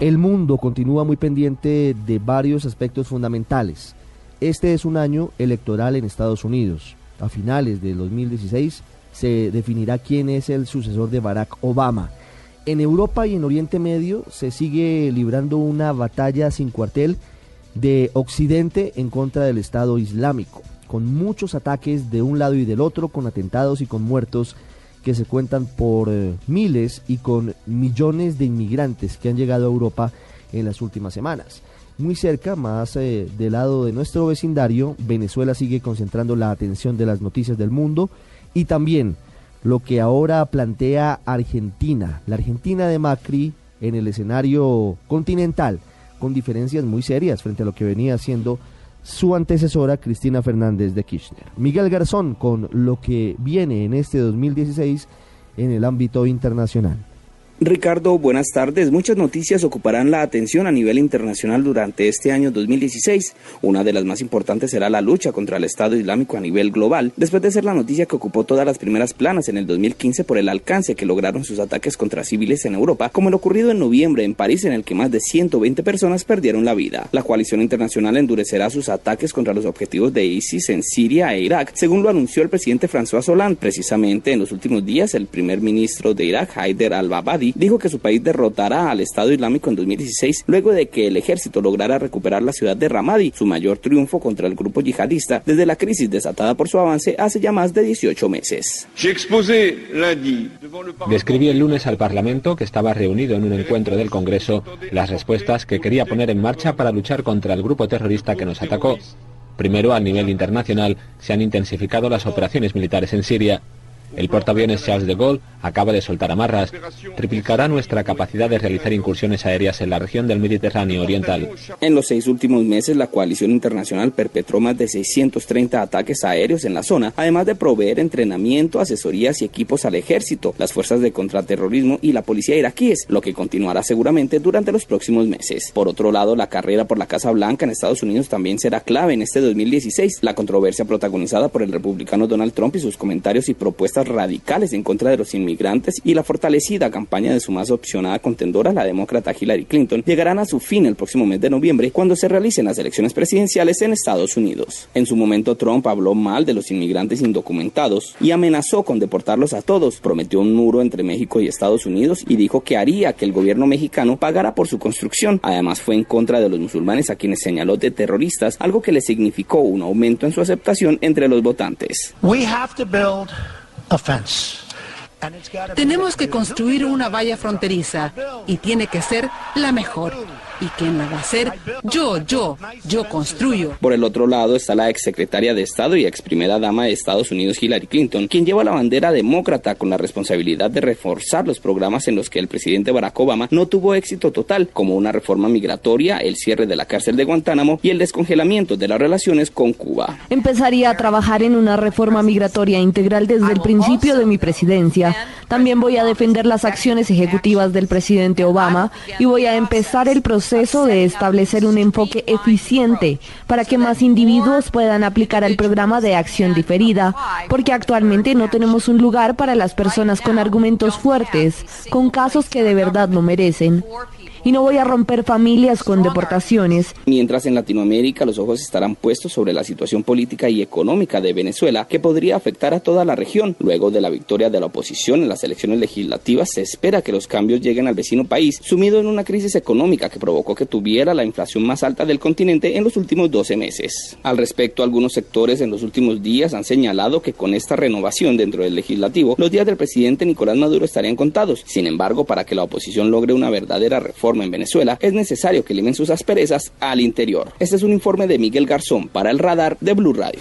El mundo continúa muy pendiente de varios aspectos fundamentales. Este es un año electoral en Estados Unidos. A finales de 2016 se definirá quién es el sucesor de Barack Obama. En Europa y en Oriente Medio se sigue librando una batalla sin cuartel de Occidente en contra del Estado Islámico, con muchos ataques de un lado y del otro, con atentados y con muertos que se cuentan por eh, miles y con millones de inmigrantes que han llegado a Europa en las últimas semanas. Muy cerca, más eh, del lado de nuestro vecindario, Venezuela sigue concentrando la atención de las noticias del mundo y también lo que ahora plantea Argentina, la Argentina de Macri en el escenario continental, con diferencias muy serias frente a lo que venía haciendo su antecesora Cristina Fernández de Kirchner. Miguel Garzón con lo que viene en este 2016 en el ámbito internacional. Ricardo, buenas tardes. Muchas noticias ocuparán la atención a nivel internacional durante este año 2016. Una de las más importantes será la lucha contra el Estado Islámico a nivel global, después de ser la noticia que ocupó todas las primeras planas en el 2015 por el alcance que lograron sus ataques contra civiles en Europa, como el ocurrido en noviembre en París en el que más de 120 personas perdieron la vida. La coalición internacional endurecerá sus ataques contra los objetivos de ISIS en Siria e Irak, según lo anunció el presidente François Hollande. Precisamente en los últimos días, el primer ministro de Irak, Haider al-Babadi, dijo que su país derrotará al Estado Islámico en 2016 luego de que el ejército lograra recuperar la ciudad de Ramadi, su mayor triunfo contra el grupo yihadista desde la crisis desatada por su avance hace ya más de 18 meses. Describí el lunes al Parlamento, que estaba reunido en un encuentro del Congreso, las respuestas que quería poner en marcha para luchar contra el grupo terrorista que nos atacó. Primero, a nivel internacional, se han intensificado las operaciones militares en Siria el portaaviones Charles de Gaulle acaba de soltar amarras. Triplicará nuestra capacidad de realizar incursiones aéreas en la región del Mediterráneo Oriental. En los seis últimos meses, la coalición internacional perpetró más de 630 ataques aéreos en la zona, además de proveer entrenamiento, asesorías y equipos al ejército, las fuerzas de contraterrorismo y la policía iraquíes, lo que continuará seguramente durante los próximos meses. Por otro lado, la carrera por la Casa Blanca en Estados Unidos también será clave en este 2016. La controversia protagonizada por el republicano Donald Trump y sus comentarios y propuestas radicales en contra de los inmigrantes y la fortalecida campaña de su más opcionada contendora, la demócrata Hillary Clinton, llegarán a su fin el próximo mes de noviembre cuando se realicen las elecciones presidenciales en Estados Unidos. En su momento Trump habló mal de los inmigrantes indocumentados y amenazó con deportarlos a todos, prometió un muro entre México y Estados Unidos y dijo que haría que el gobierno mexicano pagara por su construcción. Además fue en contra de los musulmanes a quienes señaló de terroristas, algo que le significó un aumento en su aceptación entre los votantes. offense. Tenemos que construir una valla fronteriza y tiene que ser la mejor. ¿Y quién la va a hacer? Yo, yo, yo construyo. Por el otro lado está la exsecretaria de Estado y ex primera dama de Estados Unidos, Hillary Clinton, quien lleva la bandera demócrata con la responsabilidad de reforzar los programas en los que el presidente Barack Obama no tuvo éxito total, como una reforma migratoria, el cierre de la cárcel de Guantánamo y el descongelamiento de las relaciones con Cuba. Empezaría a trabajar en una reforma migratoria integral desde el principio de mi presidencia. También voy a defender las acciones ejecutivas del presidente Obama y voy a empezar el proceso de establecer un enfoque eficiente para que más individuos puedan aplicar el programa de acción diferida, porque actualmente no tenemos un lugar para las personas con argumentos fuertes, con casos que de verdad lo merecen y no voy a romper familias con deportaciones. Mientras en Latinoamérica los ojos estarán puestos sobre la situación política y económica de Venezuela, que podría afectar a toda la región. Luego de la victoria de la oposición en las elecciones legislativas, se espera que los cambios lleguen al vecino país, sumido en una crisis económica que provocó que tuviera la inflación más alta del continente en los últimos 12 meses. Al respecto, algunos sectores en los últimos días han señalado que con esta renovación dentro del legislativo, los días del presidente Nicolás Maduro estarían contados. Sin embargo, para que la oposición logre una verdadera en Venezuela, es necesario que limen sus asperezas al interior. Este es un informe de Miguel Garzón para el radar de Blue Radio.